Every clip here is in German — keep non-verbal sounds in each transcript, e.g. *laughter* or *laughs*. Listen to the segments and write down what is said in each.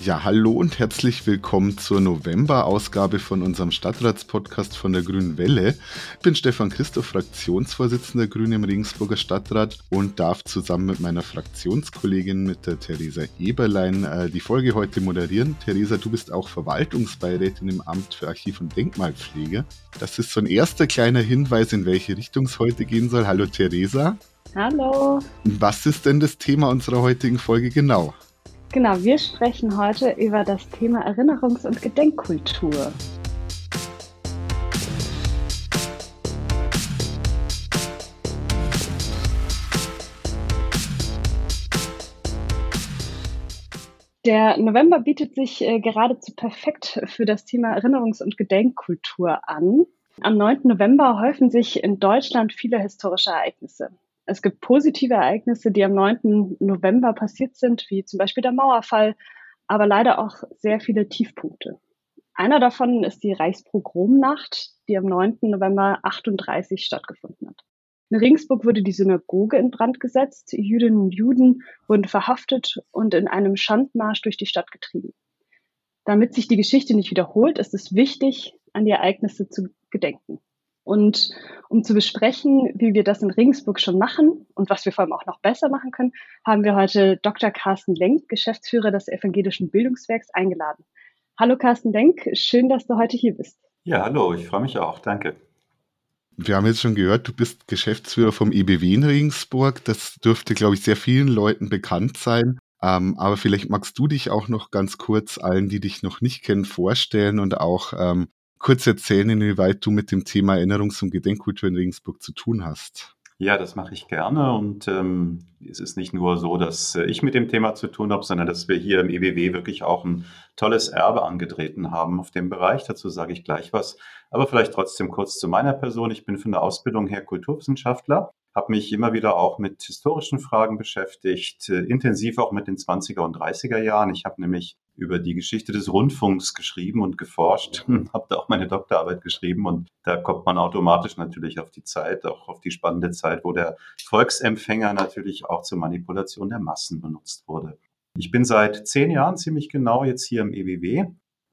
Ja, hallo und herzlich willkommen zur November-Ausgabe von unserem Stadtratspodcast von der Grünen Welle. Ich bin Stefan Christoph, Fraktionsvorsitzender Grüne im Regensburger Stadtrat und darf zusammen mit meiner Fraktionskollegin, mit der Theresa Eberlein, äh, die Folge heute moderieren. Theresa, du bist auch Verwaltungsbeirätin im Amt für Archiv- und Denkmalpflege. Das ist so ein erster kleiner Hinweis, in welche Richtung es heute gehen soll. Hallo Theresa. Hallo. Was ist denn das Thema unserer heutigen Folge genau? Genau, wir sprechen heute über das Thema Erinnerungs- und Gedenkkultur. Der November bietet sich äh, geradezu perfekt für das Thema Erinnerungs- und Gedenkkultur an. Am 9. November häufen sich in Deutschland viele historische Ereignisse. Es gibt positive Ereignisse, die am 9. November passiert sind, wie zum Beispiel der Mauerfall, aber leider auch sehr viele Tiefpunkte. Einer davon ist die Reichspogromnacht, die am 9. November 38 stattgefunden hat. In Regensburg wurde die Synagoge in Brand gesetzt, Jüdinnen und Juden wurden verhaftet und in einem Schandmarsch durch die Stadt getrieben. Damit sich die Geschichte nicht wiederholt, ist es wichtig, an die Ereignisse zu gedenken. Und um zu besprechen, wie wir das in Regensburg schon machen und was wir vor allem auch noch besser machen können, haben wir heute Dr. Carsten Lenk, Geschäftsführer des Evangelischen Bildungswerks, eingeladen. Hallo Carsten Lenk, schön, dass du heute hier bist. Ja, hallo, ich freue mich auch, danke. Wir haben jetzt schon gehört, du bist Geschäftsführer vom EBW in Regensburg. Das dürfte, glaube ich, sehr vielen Leuten bekannt sein. Ähm, aber vielleicht magst du dich auch noch ganz kurz allen, die dich noch nicht kennen, vorstellen und auch ähm, kurz erzählen, inwieweit du mit dem Thema Erinnerungs- und Gedenkkultur in Regensburg zu tun hast? Ja, das mache ich gerne und ähm, es ist nicht nur so, dass äh, ich mit dem Thema zu tun habe, sondern dass wir hier im EBW wirklich auch ein tolles Erbe angetreten haben auf dem Bereich. Dazu sage ich gleich was. Aber vielleicht trotzdem kurz zu meiner Person. Ich bin von der Ausbildung her Kulturwissenschaftler habe mich immer wieder auch mit historischen Fragen beschäftigt, äh, intensiv auch mit den 20er und 30er Jahren. Ich habe nämlich über die Geschichte des Rundfunks geschrieben und geforscht, *laughs* habe da auch meine Doktorarbeit geschrieben und da kommt man automatisch natürlich auf die Zeit, auch auf die spannende Zeit, wo der Volksempfänger natürlich auch zur Manipulation der Massen benutzt wurde. Ich bin seit zehn Jahren ziemlich genau jetzt hier im EWW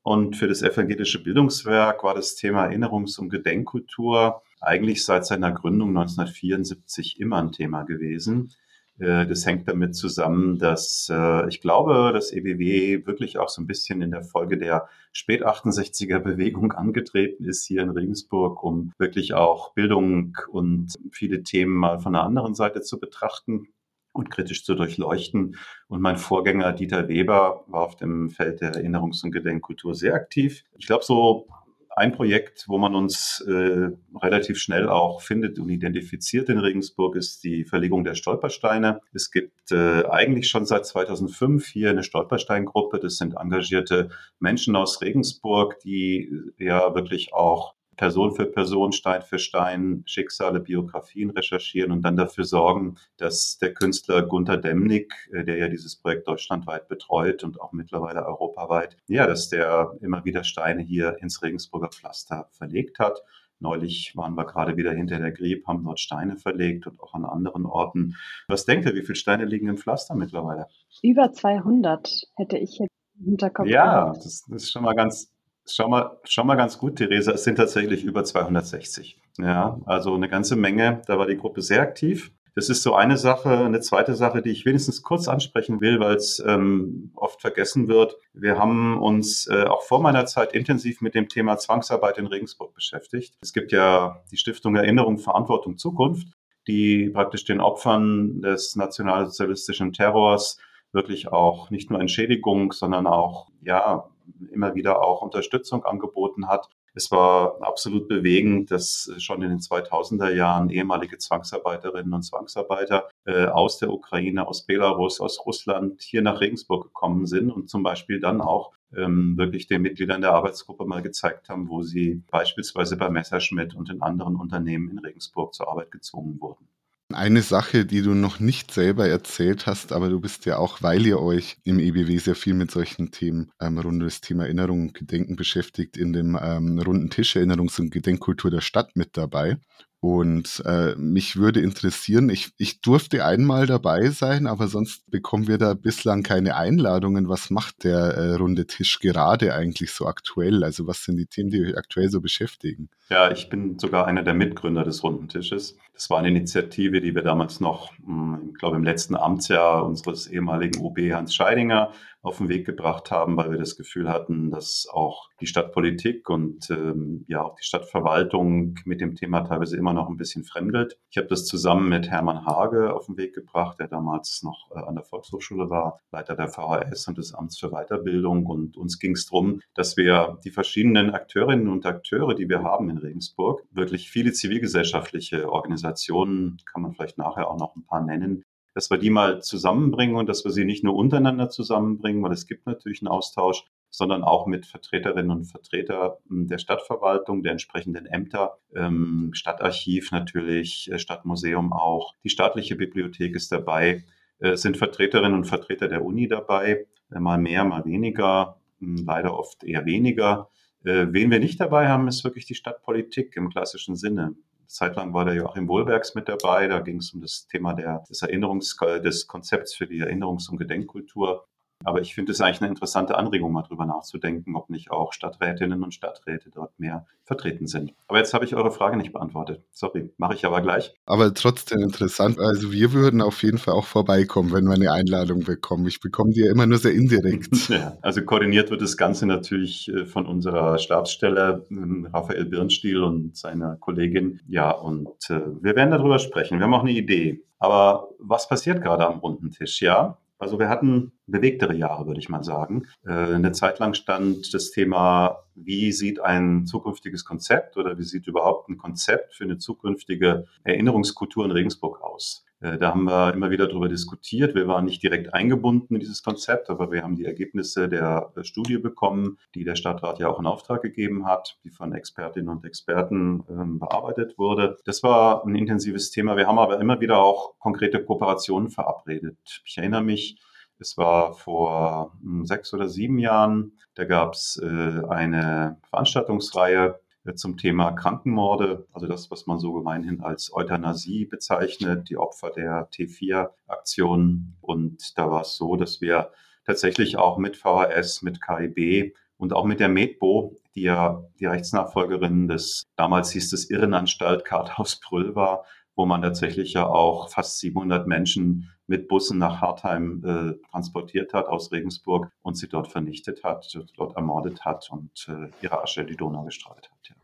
und für das evangelische Bildungswerk war das Thema Erinnerungs- und Gedenkkultur eigentlich seit seiner Gründung 1974 immer ein Thema gewesen. Äh, das hängt damit zusammen, dass äh, ich glaube, dass EBW wirklich auch so ein bisschen in der Folge der spät 68er Bewegung *laughs* angetreten ist hier in Regensburg, um wirklich auch Bildung und viele Themen mal von der anderen Seite zu betrachten und kritisch zu durchleuchten. Und mein Vorgänger Dieter Weber war auf dem Feld der Erinnerungs- und Gedenkkultur sehr aktiv. Ich glaube, so ein Projekt, wo man uns äh, relativ schnell auch findet und identifiziert in Regensburg, ist die Verlegung der Stolpersteine. Es gibt äh, eigentlich schon seit 2005 hier eine Stolpersteingruppe. Das sind engagierte Menschen aus Regensburg, die ja wirklich auch Person für Person, Stein für Stein Schicksale, Biografien recherchieren und dann dafür sorgen, dass der Künstler Gunther Demnig, äh, der ja dieses Projekt deutschlandweit betreut und auch mittlerweile europaweit, ja, dass der immer wieder Steine hier ins Regensburger Pflaster verlegt hat. Neulich waren wir gerade wieder hinter der Grieb, haben dort Steine verlegt und auch an anderen Orten. Was denkt ihr, wie viele Steine liegen im Pflaster mittlerweile? Über 200 hätte ich jetzt im Hinterkopf. Ja, das ist schon mal ganz, Schau mal, schau mal ganz gut, Theresa, es sind tatsächlich über 260. Ja, also eine ganze Menge. Da war die Gruppe sehr aktiv. Das ist so eine Sache. Eine zweite Sache, die ich wenigstens kurz ansprechen will, weil es ähm, oft vergessen wird. Wir haben uns äh, auch vor meiner Zeit intensiv mit dem Thema Zwangsarbeit in Regensburg beschäftigt. Es gibt ja die Stiftung Erinnerung, Verantwortung, Zukunft, die praktisch den Opfern des nationalsozialistischen Terrors wirklich auch nicht nur Entschädigung, sondern auch ja immer wieder auch Unterstützung angeboten hat. Es war absolut bewegend, dass schon in den 2000er Jahren ehemalige Zwangsarbeiterinnen und Zwangsarbeiter äh, aus der Ukraine, aus Belarus, aus Russland hier nach Regensburg gekommen sind und zum Beispiel dann auch ähm, wirklich den Mitgliedern der Arbeitsgruppe mal gezeigt haben, wo sie beispielsweise bei Messerschmidt und in anderen Unternehmen in Regensburg zur Arbeit gezwungen wurden. Eine Sache, die du noch nicht selber erzählt hast, aber du bist ja auch, weil ihr euch im EBW sehr viel mit solchen Themen ähm, rund um das Thema Erinnerung und Gedenken beschäftigt, in dem ähm, runden Tisch Erinnerungs- und Gedenkkultur der Stadt mit dabei. Und äh, mich würde interessieren, ich, ich durfte einmal dabei sein, aber sonst bekommen wir da bislang keine Einladungen. Was macht der äh, runde Tisch gerade eigentlich so aktuell? Also was sind die Themen, die euch aktuell so beschäftigen? Ja, ich bin sogar einer der Mitgründer des runden Tisches. Das war eine Initiative, die wir damals noch, hm, ich glaube, im letzten Amtsjahr unseres ehemaligen OB Hans Scheidinger auf den Weg gebracht haben, weil wir das Gefühl hatten, dass auch die Stadtpolitik und ähm, ja auch die Stadtverwaltung mit dem Thema teilweise immer noch ein bisschen fremdelt. Ich habe das zusammen mit Hermann Hage auf den Weg gebracht, der damals noch äh, an der Volkshochschule war, Leiter der VHS und des Amts für Weiterbildung. Und uns ging es darum, dass wir die verschiedenen Akteurinnen und Akteure, die wir haben in Regensburg, wirklich viele zivilgesellschaftliche Organisationen, kann man vielleicht nachher auch noch ein paar nennen, dass wir die mal zusammenbringen und dass wir sie nicht nur untereinander zusammenbringen, weil es gibt natürlich einen Austausch, sondern auch mit Vertreterinnen und Vertretern hm, der Stadtverwaltung, der entsprechenden Ämter, ähm, Stadtarchiv natürlich, äh, Stadtmuseum auch. Die staatliche Bibliothek ist dabei, äh, sind Vertreterinnen und Vertreter der Uni dabei, äh, mal mehr, mal weniger, hm, leider oft eher weniger. Wen wir nicht dabei haben, ist wirklich die Stadtpolitik im klassischen Sinne. Zeitlang war der Joachim Wohlbergs mit dabei. Da ging es um das Thema der, des Erinnerungs, des Konzepts für die Erinnerungs- und Gedenkkultur. Aber ich finde es eigentlich eine interessante Anregung, mal drüber nachzudenken, ob nicht auch Stadträtinnen und Stadträte dort mehr vertreten sind. Aber jetzt habe ich eure Frage nicht beantwortet. Sorry, mache ich aber gleich. Aber trotzdem interessant. Also wir würden auf jeden Fall auch vorbeikommen, wenn wir eine Einladung bekommen. Ich bekomme die ja immer nur sehr indirekt. *laughs* Ja, also koordiniert wird das Ganze natürlich äh, von unserer Stabsstelle ähm, Raphael Birnstiel und seiner Kollegin. Ja, und äh, wir werden darüber sprechen. Wir haben auch eine Idee. Aber was passiert gerade am runden Tisch? Ja, also wir hatten bewegtere Jahre, würde ich mal sagen. Äh, eine Zeit lang stand das Thema, wie sieht ein zukünftiges Konzept oder wie sieht überhaupt ein Konzept für eine zukünftige Erinnerungskultur in Regensburg aus? Äh, da haben wir immer wieder darüber diskutiert. Wir waren nicht direkt eingebunden in dieses Konzept, aber wir haben die Ergebnisse der Studie bekommen, die der Stadtrat ja auch in Auftrag gegeben hat, die von Expertinnen und Experten ähm, bearbeitet wurde. Das war ein intensives Thema. Wir haben aber immer wieder auch konkrete Kooperationen verabredet. Ich erinnere mich, es war vor hm, sechs oder sieben Jahren, da gab es äh, eine Veranstaltungsreihe zum Thema Krankenmorde, also das, was man so gemeinhin als Euthanasie bezeichnet, die Opfer der T4-Aktion. Und da war es so, dass wir tatsächlich auch mit VHS, mit KIB und auch mit der Medbo, die ja die Rechtsnachfolgerin des, damals hieß es Irrenanstalt Karthaus Brüll war, wo man tatsächlich ja auch fast 700 Menschen mit Bussen nach Hartheim äh, transportiert hat aus Regensburg und sie dort vernichtet hat, dort ermordet hat und äh, ihre Asche in die Donau gestreut hat. Ja.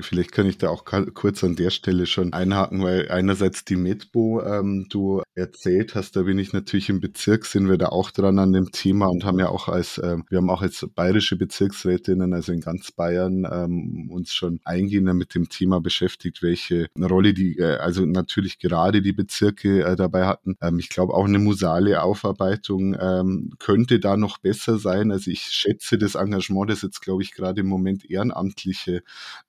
Vielleicht kann ich da auch kurz an der Stelle schon einhaken, weil einerseits die Medbo ähm, du erzählt hast, da bin ich natürlich im Bezirk, sind wir da auch dran an dem Thema und haben ja auch als, äh, wir haben auch als bayerische Bezirksrätinnen, also in ganz Bayern, ähm, uns schon eingehender mit dem Thema beschäftigt, welche Rolle die, äh, also natürlich gerade die Bezirke äh, dabei hatten. Ähm, ich glaube auch eine museale Aufarbeitung ähm, könnte da noch besser sein. Also ich schätze das Engagement, das jetzt glaube ich gerade im Moment Ehrenamtliche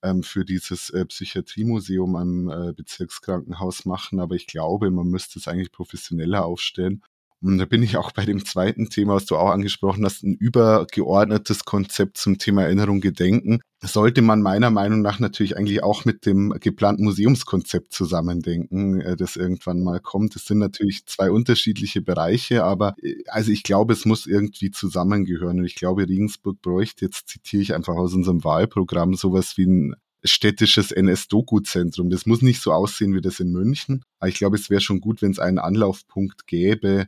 ähm, für dieses äh, Psychiatriemuseum am äh, Bezirkskrankenhaus machen, aber ich glaube, man müsste es eigentlich professioneller aufstellen. Und da bin ich auch bei dem zweiten Thema, was du auch angesprochen hast, ein übergeordnetes Konzept zum Thema Erinnerung, Gedenken. Sollte man meiner Meinung nach natürlich eigentlich auch mit dem geplanten Museumskonzept zusammendenken, äh, das irgendwann mal kommt. Das sind natürlich zwei unterschiedliche Bereiche, aber äh, also ich glaube, es muss irgendwie zusammengehören. Und ich glaube, Regensburg bräuchte, jetzt zitiere ich einfach aus unserem Wahlprogramm, sowas wie ein städtisches NS-Doku-Zentrum. Das muss nicht so aussehen wie das in München, aber ich glaube, es wäre schon gut, wenn es einen Anlaufpunkt gäbe,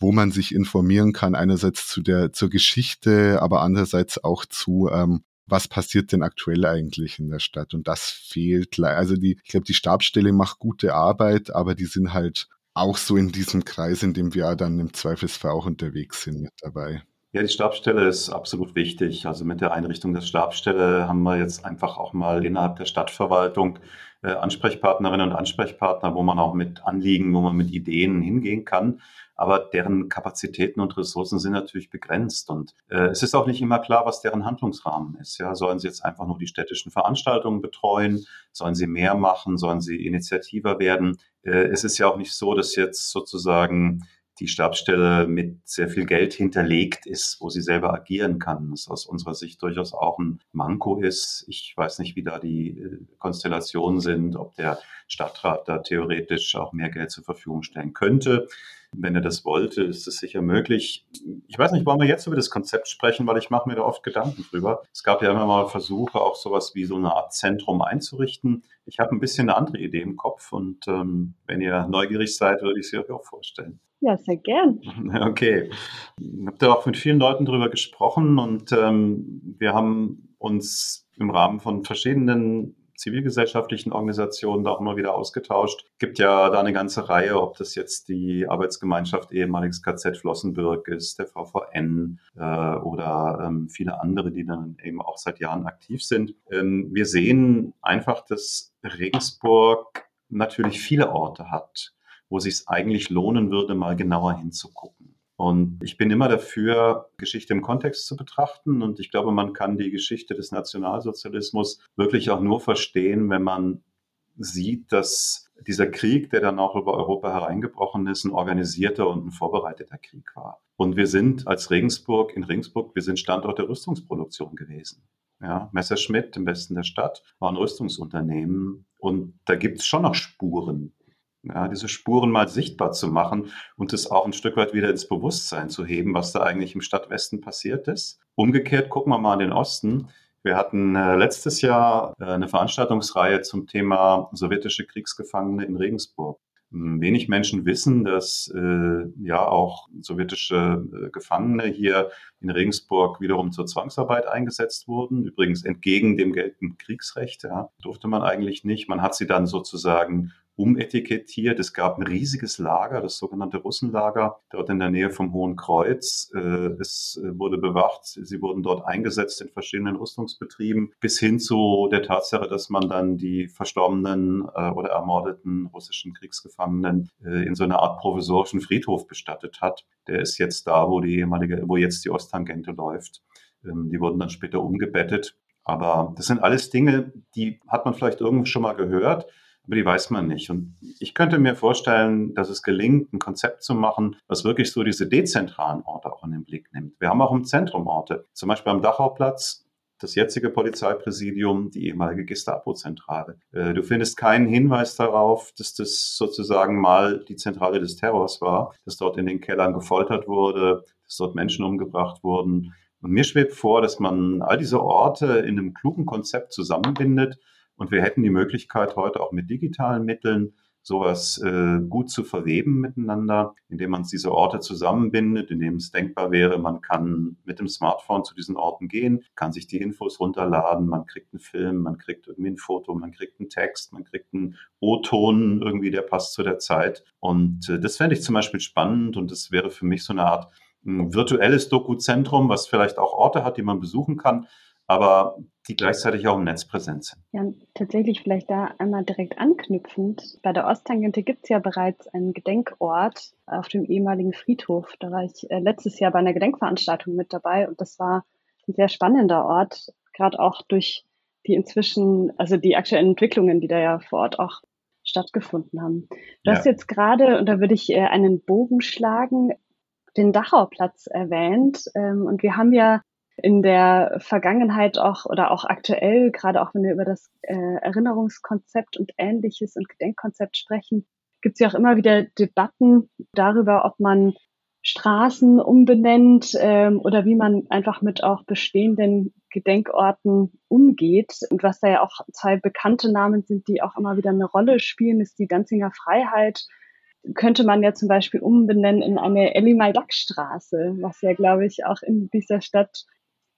wo man sich informieren kann, einerseits zu der, zur Geschichte, aber andererseits auch zu, ähm, was passiert denn aktuell eigentlich in der Stadt? Und das fehlt. Also die, ich glaube, die Stabsstelle macht gute Arbeit, aber die sind halt auch so in diesem Kreis, in dem wir dann im Zweifelsfall auch unterwegs sind mit dabei. Ja, die Stabsstelle ist absolut wichtig. Also mit der Einrichtung der Stabsstelle haben wir jetzt einfach auch mal innerhalb der Stadtverwaltung äh, Ansprechpartnerinnen und Ansprechpartner, wo man auch mit Anliegen, wo man mit Ideen hingehen kann. Aber deren Kapazitäten und Ressourcen sind natürlich begrenzt. Und äh, es ist auch nicht immer klar, was deren Handlungsrahmen ist. Ja, sollen sie jetzt einfach nur die städtischen Veranstaltungen betreuen? Sollen sie mehr machen? Sollen sie initiativer werden? Äh, es ist ja auch nicht so, dass jetzt sozusagen die Stabsstelle mit sehr viel Geld hinterlegt ist, wo sie selber agieren kann, was aus unserer Sicht durchaus auch ein Manko ist. Ich weiß nicht, wie da die äh, Konstellationen sind, ob der Stadtrat da theoretisch auch mehr Geld zur Verfügung stellen könnte. Wenn er das wollte, ist es sicher möglich. Ich weiß nicht, wollen wir jetzt über das Konzept sprechen, weil ich mache mir da oft Gedanken drüber. Es gab ja immer mal Versuche, auch sowas wie so eine Art Zentrum einzurichten. Ich habe ein bisschen eine andere Idee im Kopf und ähm, wenn ihr neugierig seid, würde ich sie euch auch vorstellen. Ja, sehr gern. *laughs* Okay. Ich habe da auch mit vielen Leuten drüber gesprochen und ähm, wir haben uns im Rahmen von verschiedenen zivilgesellschaftlichen Organisationen da auch immer wieder ausgetauscht. Gibt ja da eine ganze Reihe, ob das jetzt die Arbeitsgemeinschaft ehemaliges KZ Flossenbürg ist, der VVN äh, oder ähm, viele andere, die dann eben auch seit Jahren aktiv sind. Ähm, wir sehen einfach, dass Regensburg natürlich viele Orte hat, wo sich es eigentlich lohnen würde, mal genauer hinzugucken. Und ich bin immer dafür, Geschichte im Kontext zu betrachten. Und ich glaube, man kann die Geschichte des Nationalsozialismus wirklich auch nur verstehen, wenn man sieht, dass dieser Krieg, der dann auch über Europa hereingebrochen ist, ein organisierter und ein vorbereiteter Krieg war. Und wir sind als Regensburg, in Regensburg, wir sind Standort der Rüstungsproduktion gewesen. Ja, Messerschmitt im Westen der Stadt war ein Rüstungsunternehmen. Und da gibt es schon noch Spuren ja, diese Spuren mal sichtbar zu machen und es auch ein Stück weit wieder ins Bewusstsein zu heben, was da eigentlich im Stadtwesten passiert ist. Umgekehrt gucken wir mal in den Osten. Wir hatten äh, letztes Jahr äh, eine Veranstaltungsreihe zum Thema sowjetische Kriegsgefangene in Regensburg. Hm, wenig Menschen wissen, dass äh, ja auch sowjetische äh, Gefangene hier in Regensburg wiederum zur Zwangsarbeit eingesetzt wurden. Übrigens entgegen dem geltenden Kriegsrecht, ja, durfte man eigentlich nicht. Man hat sie dann sozusagen umetikettiert. Es gab ein riesiges Lager, das sogenannte Russenlager, dort in der Nähe vom Hohen Kreuz. Äh, es äh, wurde bewacht, sie wurden dort eingesetzt in verschiedenen Rüstungsbetrieben, bis hin zu der Tatsache, dass man dann die verstorbenen äh, oder ermordeten russischen Kriegsgefangenen in so einer Art provisorischen Friedhof bestattet hat. Der ist jetzt da, wo die ehemalige, wo jetzt die Osttangente läuft. Ähm, die wurden dann später umgebettet. Aber das sind alles Dinge, die hat man vielleicht irgendwo schon mal gehört aber die weiß man nicht. Und ich könnte mir vorstellen, dass es gelingt, ein Konzept zu machen, was wirklich so diese dezentralen Orte auch in den Blick nimmt. Wir haben auch im Zentrum Orte, zum Beispiel am Dachauplatz, das jetzige Polizeipräsidium, die ehemalige Gestapo-Zentrale. Äh, du findest keinen Hinweis darauf, dass das sozusagen mal die Zentrale des Terrors war, dass dort in den Kellern gefoltert wurde, dass dort Menschen umgebracht wurden. Und mir schwebt vor, dass man all diese Orte in einem klugen Konzept zusammenbindet und wir hätten die Möglichkeit, heute auch mit digitalen Mitteln sowas äh, gut zu verweben miteinander, indem man diese Orte zusammenbindet, indem es denkbar wäre, man kann mit dem Smartphone zu diesen Orten gehen, kann sich die Infos runterladen, man kriegt einen Film, man kriegt irgendwie ein Foto, man kriegt einen Text, man kriegt einen O-Ton irgendwie, der passt zu der Zeit. Und äh, das fände ich zum Beispiel spannend und das wäre für mich so eine Art ein virtuelles Dokuzentrum, was vielleicht auch Orte hat, die man besuchen kann, aber die gleichzeitig auch im Netz präsent sind. Ja, tatsächlich vielleicht da einmal direkt anknüpfend. Bei der Osttangente gibt es ja bereits einen Gedenkort auf dem ehemaligen Friedhof. Da war ich äh, letztes Jahr bei einer Gedenkveranstaltung mit dabei und das war ein sehr spannender Ort, gerade auch durch die inzwischen, also die aktuellen Entwicklungen, die da ja vor Ort auch stattgefunden haben. Du ja. hast jetzt gerade, und da würde ich äh, einen Bogen schlagen, den Dachauplatz erwähnt. Ähm, und wir haben ja in der Vergangenheit auch oder auch aktuell, gerade auch wenn wir über das äh, Erinnerungskonzept und ähnliches und Gedenkkonzept sprechen, gibt es ja auch immer wieder Debatten darüber, ob man Straßen umbenennt ähm, oder wie man einfach mit auch bestehenden Gedenkorten umgeht. Und was da ja auch zwei bekannte Namen sind, die auch immer wieder eine Rolle spielen, ist die Danzinger Freiheit. Könnte man ja zum Beispiel umbenennen in eine Ellie Maldak-Straße, was ja, glaube ich, auch in dieser Stadt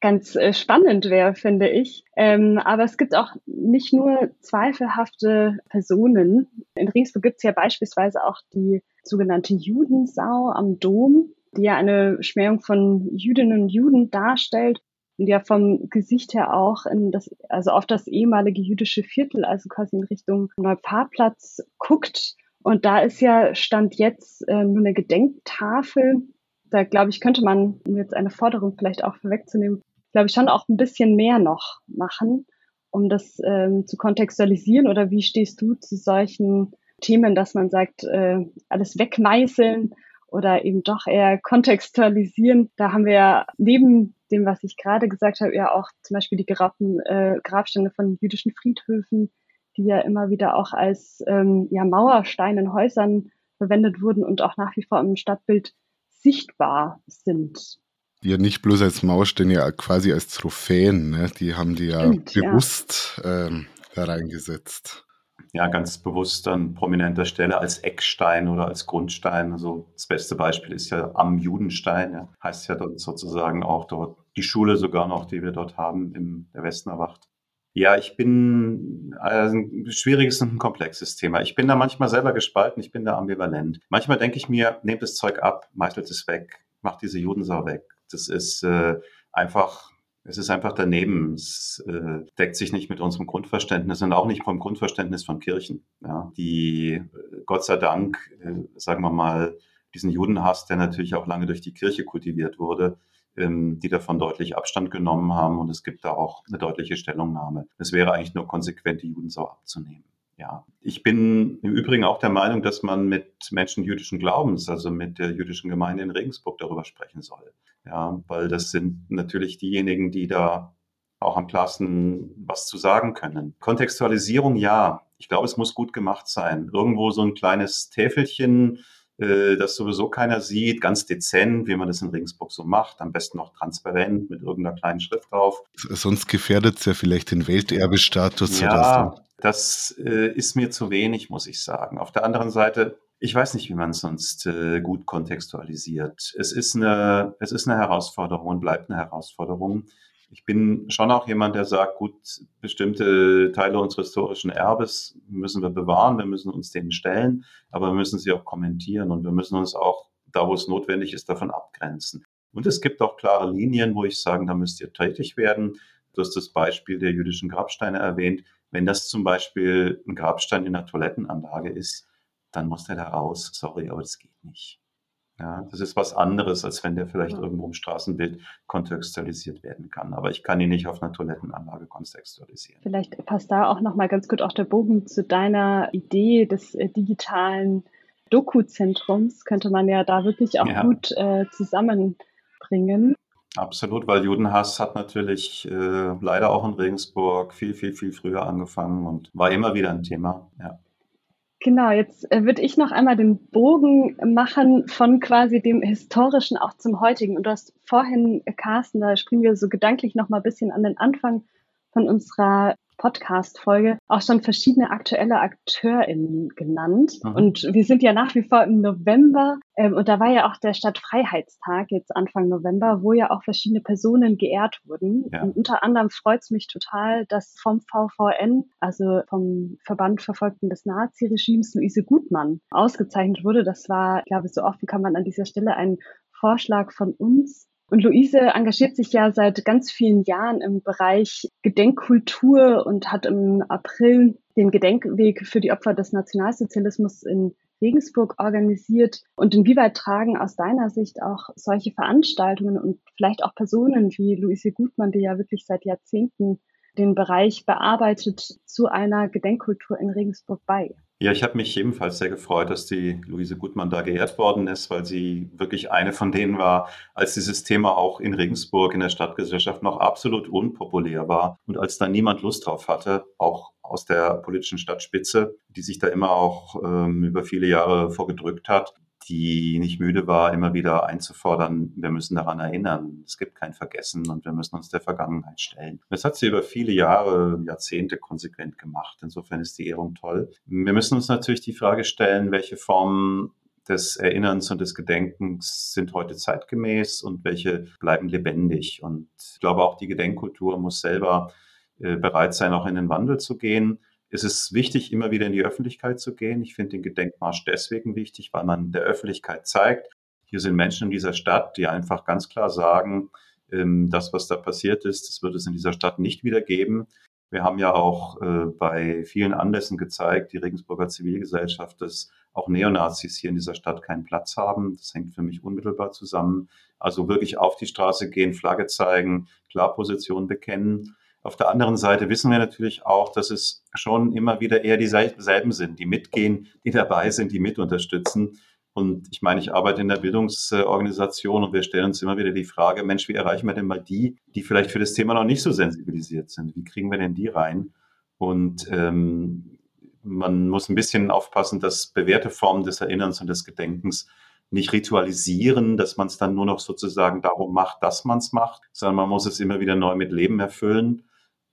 ganz äh, spannend wäre, finde ich. Ähm, aber es gibt auch nicht nur zweifelhafte Personen. In Regensburg gibt es ja beispielsweise auch die sogenannte Judensau am Dom, die ja eine Schmähung von Jüdinnen und Juden darstellt und ja vom Gesicht her auch in das, also auf das ehemalige jüdische Viertel, also quasi in Richtung Neupaarplatz guckt. Und da ist ja Stand jetzt äh, nur eine Gedenktafel. Da glaube ich, könnte man, um jetzt eine Forderung vielleicht auch vorwegzunehmen, glaube ich, schon auch ein bisschen mehr noch machen, um das ähm, zu kontextualisieren? Oder wie stehst du zu solchen Themen, dass man sagt, äh, alles wegmeißeln oder eben doch eher kontextualisieren. Da haben wir ja neben dem, was ich gerade gesagt habe, ja auch zum Beispiel die Grabten, äh, Grabstände von jüdischen Friedhöfen, die ja immer wieder auch als ähm, ja, Mauersteine in Häusern verwendet wurden und auch nach wie vor im Stadtbild sichtbar sind. Ja, nicht bloß als Mauersteine, ja quasi als Trophäen. Ne? Die haben die ja Stimmt, bewusst ja. Ähm, da reingesetzt. Ja, ganz bewusst an prominenter Stelle als Eckstein oder als Grundstein. Also das beste Beispiel ist ja am Judenstein. Ja. Heißt ja dort sozusagen auch dort die Schule sogar noch, die wir dort haben im der Westnerwacht. Ja, ich bin also ein schwieriges und ein komplexes Thema. Ich bin da manchmal selber gespalten, ich bin da ambivalent. Manchmal denke ich mir, nehmt das Zeug ab, meißelt es weg, macht diese Judensau weg. Das ist äh, einfach es ist einfach daneben. Es äh, deckt sich nicht mit unserem Grundverständnis und auch nicht vom Grundverständnis von Kirchen, ja, die äh, Gott sei Dank, äh, sagen wir mal, diesen Judenhass, der natürlich auch lange durch die Kirche kultiviert wurde, ähm, die davon deutlich Abstand genommen haben und es gibt da auch eine deutliche Stellungnahme. Es wäre eigentlich nur konsequent, die Judensau abzunehmen. Ja, ich bin im Übrigen auch der Meinung, dass man mit Menschen jüdischen Glaubens, also mit der jüdischen Gemeinde in Regensburg darüber sprechen soll. Ja, weil das sind natürlich diejenigen, die da auch am klarsten was zu sagen können. Kontextualisierung, ja. Ich glaube, es muss gut gemacht sein. Irgendwo so ein kleines Täfelchen, äh, das sowieso keiner sieht, ganz dezent, wie man das in Regensburg so macht, am besten noch transparent mit irgendeiner kleinen Schrift drauf. Sonst gefährdet es ja vielleicht den Welterbestatus ja, oder so. Das äh, ist mir zu wenig, muss ich sagen. Auf der anderen Seite, ich weiß nicht, wie man es sonst äh, gut kontextualisiert. Es ist, eine, es ist eine Herausforderung und bleibt eine Herausforderung. Ich bin schon auch jemand, der sagt, gut, bestimmte Teile unseres historischen Erbes müssen wir bewahren, wir müssen uns denen stellen, aber wir müssen sie auch kommentieren und wir müssen uns auch da, wo es notwendig ist, davon abgrenzen. Und es gibt auch klare Linien, wo ich sage, da müsst ihr tätig werden. Du hast das Beispiel der jüdischen Grabsteine erwähnt. Wenn das zum Beispiel ein Grabstein in einer Toilettenanlage ist, dann muss der da raus. Sorry, aber das geht nicht. Ja, das ist was anderes, als wenn der vielleicht ja. irgendwo im Straßenbild kontextualisiert werden kann. Aber ich kann ihn nicht auf einer Toilettenanlage kontextualisieren. Vielleicht passt da auch nochmal ganz gut auch der Bogen zu deiner Idee des äh, digitalen Doku-Zentrums. Könnte man ja da wirklich auch ja. gut äh, zusammenbringen. Absolut, weil Judenhass hat natürlich äh, leider auch in Regensburg viel, viel, viel früher angefangen und war immer wieder ein Thema. Ja. Genau, jetzt äh, würde ich noch einmal den Bogen machen von quasi dem Historischen auch zum Heutigen. Und du hast vorhin, äh, Carsten, da springen wir so gedanklich noch mal ein bisschen an den Anfang von unserer Podcast-Folge auch schon verschiedene aktuelle AkteurInnen genannt. Mhm. Und wir sind ja nach wie vor im November. Ähm, und da war ja auch der Stadtfreiheitstag jetzt Anfang November, wo ja auch verschiedene Personen geehrt wurden. Ja. Und unter anderem freut es mich total, dass vom VVN, also vom Verband Verfolgten des Naziregimes, Luise Gutmann ausgezeichnet wurde. Das war, ich glaube, so offen kann man an dieser Stelle einen Vorschlag von uns und Luise engagiert sich ja seit ganz vielen Jahren im Bereich Gedenkkultur und hat im April den Gedenkweg für die Opfer des Nationalsozialismus in Regensburg organisiert. Und inwieweit tragen aus deiner Sicht auch solche Veranstaltungen und vielleicht auch Personen wie Luise Gutmann, die ja wirklich seit Jahrzehnten den Bereich bearbeitet, zu einer Gedenkkultur in Regensburg bei? Ja, ich habe mich ebenfalls sehr gefreut, dass die Luise Gutmann da geehrt worden ist, weil sie wirklich eine von denen war, als dieses Thema auch in Regensburg in der Stadtgesellschaft noch absolut unpopulär war und als da niemand Lust drauf hatte, auch aus der politischen Stadtspitze, die sich da immer auch ähm, über viele Jahre vorgedrückt hat, die nicht müde war, immer wieder einzufordern, wir müssen daran erinnern, es gibt kein Vergessen und wir müssen uns der Vergangenheit stellen. Das hat sie über viele Jahre, Jahrzehnte konsequent gemacht. Insofern ist die Ehrung toll. Wir müssen uns natürlich die Frage stellen, welche Formen des Erinnerns und des Gedenkens sind heute zeitgemäß und welche bleiben lebendig. Und ich glaube, auch die Gedenkkultur muss selber äh, bereit sein, auch in den Wandel zu gehen ist es wichtig, immer wieder in die Öffentlichkeit zu gehen. Ich finde den Gedenkmarsch deswegen wichtig, weil man der Öffentlichkeit zeigt, hier sind Menschen in dieser Stadt, die einfach ganz klar sagen, ähm, das, was da passiert ist, das wird es in dieser Stadt nicht wieder geben. Wir haben ja auch äh, bei vielen Anlässen gezeigt, die Regensburger Zivilgesellschaft, dass auch Neonazis hier in dieser Stadt keinen Platz haben. Das hängt für mich unmittelbar zusammen. Also wirklich auf die Straße gehen, Flagge zeigen, klar Position bekennen. Auf der anderen Seite wissen wir natürlich auch, dass es schon immer wieder eher dieselben sind, die mitgehen, die dabei sind, die mit unterstützen. Und ich meine, ich arbeite in der Bildungsorganisation und wir stellen uns immer wieder die Frage, Mensch, wie erreichen wir denn mal die, die vielleicht für das Thema noch nicht so sensibilisiert sind? Wie kriegen wir denn die rein? Und ähm, man muss ein bisschen aufpassen, dass bewährte Formen des Erinnerns und des Gedenkens nicht ritualisieren, dass man es dann nur noch sozusagen darum macht, dass man es macht, sondern man muss es immer wieder neu mit Leben erfüllen.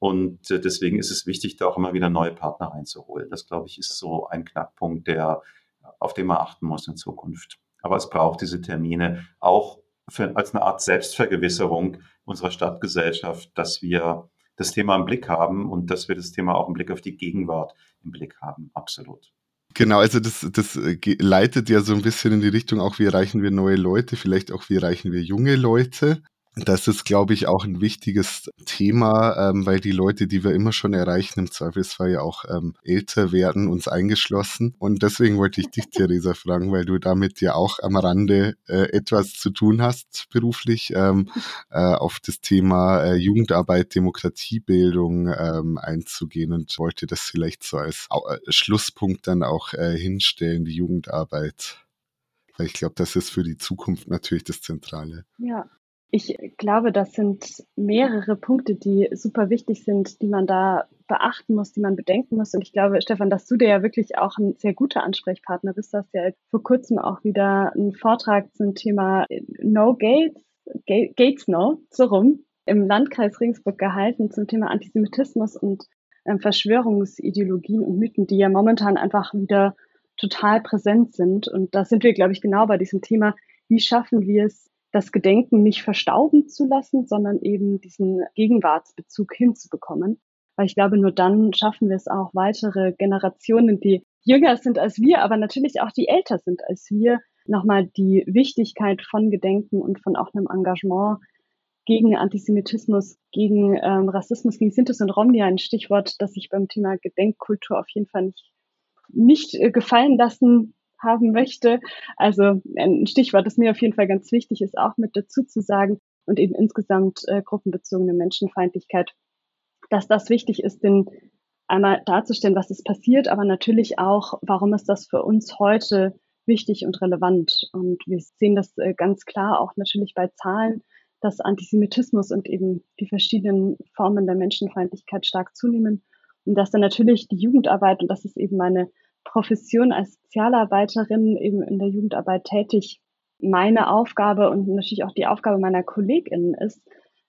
Und äh, deswegen ist es wichtig, da auch immer wieder neue Partner reinzuholen. Das, glaube ich, ist so ein Knackpunkt, der auf den man achten muss in Zukunft. Aber es braucht diese Termine auch für, als eine Art Selbstvergewisserung unserer Stadtgesellschaft, dass wir das Thema im Blick haben und dass wir das Thema auch im Blick auf die Gegenwart im Blick haben. Absolut. Genau, also das, das äh, leitet ja so ein bisschen in die Richtung, auch wie erreichen wir neue Leute, vielleicht auch wie erreichen wir junge Leute. Das ist, glaube ich, auch ein wichtiges Thema, ähm, weil die Leute, die wir immer schon erreichen, im Zweifelsfall ja auch ähm, älter werden, uns eingeschlossen. Und deswegen wollte ich dich, *laughs* Theresa, fragen, weil du damit ja auch am Rande äh, etwas zu tun hast, beruflich, ähm, *laughs* äh, auf das Thema äh, Jugendarbeit, Demokratiebildung ähm, einzugehen und wollte das vielleicht so als äh, Schlusspunkt dann auch äh, hinstellen, die Jugendarbeit. Weil ich glaube, das ist für die Zukunft natürlich das Zentrale. Ja, ich glaube, das sind mehrere Punkte, die super wichtig sind, die man da beachten muss, die man bedenken muss. Und ich glaube, Stefan, dass du dir ja wirklich auch ein sehr guter Ansprechpartner bist. Du hast ja vor kurzem auch wieder einen Vortrag zum Thema No Gates, Gates No, so rum, im Landkreis Regensburg gehalten zum Thema Antisemitismus und ähm, Verschwörungsideologien und Mythen, die ja momentan einfach wieder total präsent sind. Und da sind wir, glaube ich, genau bei diesem Thema, wie schaffen wir es, das Gedenken nicht verstauben zu lassen, sondern eben diesen Gegenwartsbezug hinzubekommen. Weil ich glaube, nur dann schaffen wir es auch, weitere Generationen, die jünger sind als wir, aber natürlich auch die älter sind als wir, nochmal die Wichtigkeit von Gedenken und von auch einem Engagement gegen Antisemitismus, gegen ähm, Rassismus, gegen Sintes und Romni, ein Stichwort, das ich beim Thema Gedenkkultur auf jeden Fall nicht, nicht äh, gefallen lassen haben möchte. Also ein Stichwort, das mir auf jeden Fall ganz wichtig ist, auch mit dazu zu sagen und eben insgesamt äh, gruppenbezogene Menschenfeindlichkeit, dass das wichtig ist, denn einmal darzustellen, was ist passiert, aber natürlich auch, warum ist das für uns heute wichtig und relevant. Und wir sehen das äh, ganz klar auch natürlich bei Zahlen, dass Antisemitismus und eben die verschiedenen Formen der Menschenfeindlichkeit stark zunehmen und dass dann natürlich die Jugendarbeit, und das ist eben meine Profession als Sozialarbeiterin eben in der Jugendarbeit tätig meine Aufgabe und natürlich auch die Aufgabe meiner KollegInnen ist,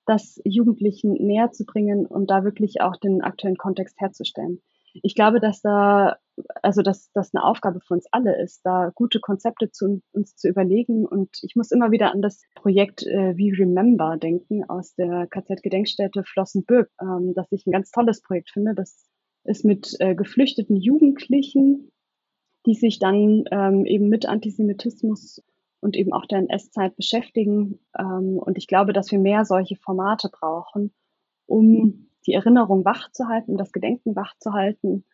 das Jugendlichen näher zu bringen und da wirklich auch den aktuellen Kontext herzustellen. Ich glaube, dass da, also dass das eine Aufgabe für uns alle ist, da gute Konzepte zu uns zu überlegen. Und ich muss immer wieder an das Projekt äh, We Remember denken aus der KZ-Gedenkstätte Flossenbürg, ähm, das ich ein ganz tolles Projekt finde. Das ist mit äh, geflüchteten Jugendlichen, die sich dann ähm, eben mit Antisemitismus und eben auch der NS-Zeit beschäftigen. Ähm, und ich glaube, dass wir mehr solche Formate brauchen, um die Erinnerung wachzuhalten, das Gedenken wachzuhalten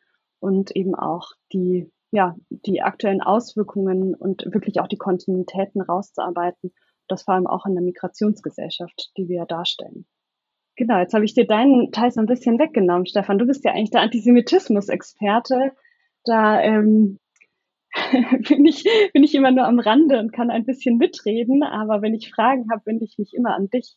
und eben auch die, ja, die aktuellen Auswirkungen und wirklich auch die Kontinuitäten rauszuarbeiten. Das vor allem auch in der Migrationsgesellschaft, die wir darstellen. Genau, jetzt habe ich dir deinen Teil so ein bisschen weggenommen, Stefan. Du bist ja eigentlich der Antisemitismus-Experte. Da ähm, *laughs* bin, ich, bin ich immer nur am Rande und kann ein bisschen mitreden, aber wenn ich Fragen habe, wende ich mich immer an dich.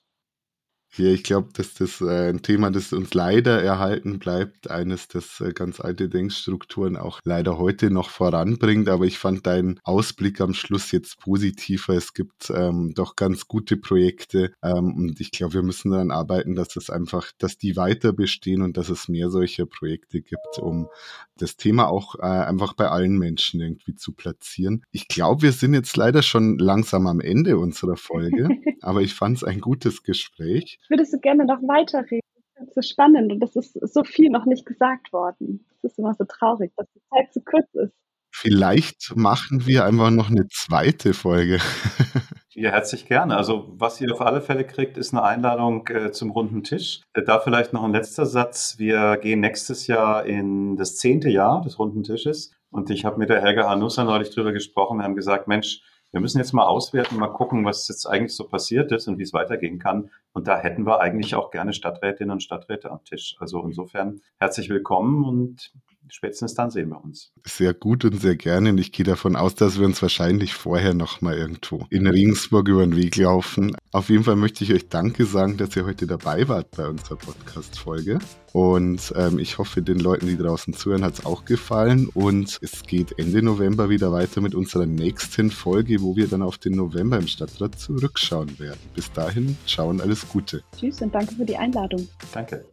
Ja, ich glaube, dass das äh, ein Thema, das uns leider erhalten bleibt, eines, das äh, ganz alte Denkstrukturen auch leider heute noch voranbringt. Aber ich fand deinen Ausblick am Schluss jetzt positiver. Es gibt ähm, doch ganz gute Projekte ähm, und ich glaube, wir müssen daran arbeiten, dass es einfach, dass die weiter bestehen und dass es mehr solcher Projekte gibt, um das Thema auch äh, einfach bei allen Menschen irgendwie zu platzieren. Ich glaube, wir sind jetzt leider schon langsam am Ende unserer Folge, *laughs* aber ich fand es ein gutes Gespräch. Ich würde so gerne noch weiterreden. Das ist so spannend und das ist so viel noch nicht gesagt worden. Das ist immer so traurig, dass die Zeit zu kurz ist. Vielleicht machen wir einfach noch eine zweite Folge. *laughs* Ja, herzlich gerne. Also was ihr auf alle Fälle kriegt, ist eine Einladung äh, zum runden Tisch. Äh, da vielleicht noch ein letzter Satz. Wir gehen nächstes Jahr in das zehnte Jahr des runden Tisches. Und ich habe mit der Helga Hanussa neulich drüber gesprochen. Wir haben gesagt, Mensch, wir müssen jetzt mal auswerten, mal gucken, was jetzt eigentlich so passiert ist und wie es weitergehen kann. Und da hätten wir eigentlich auch gerne Stadträtinnen und Stadträte am Tisch. Also insofern herzlich willkommen und spätestens dann sehen wir uns. Sehr gut und sehr gerne. Und ich gehe davon aus, dass wir uns wahrscheinlich vorher noch mal irgendwo in Regensburg über den Weg laufen. Auf jeden Fall möchte ich euch Danke sagen, dass ihr heute dabei wart bei unserer Podcast-Folge. Und ähm, ich hoffe, den Leuten, die draußen zuhören, hat es auch gefallen. Und es geht Ende November wieder weiter mit unserer nächsten Folge, wo wir dann auf den November im Stadtrat zurückschauen werden. Bis dahin, ciao und alles Gute. Tschüss und danke für die Einladung. Danke.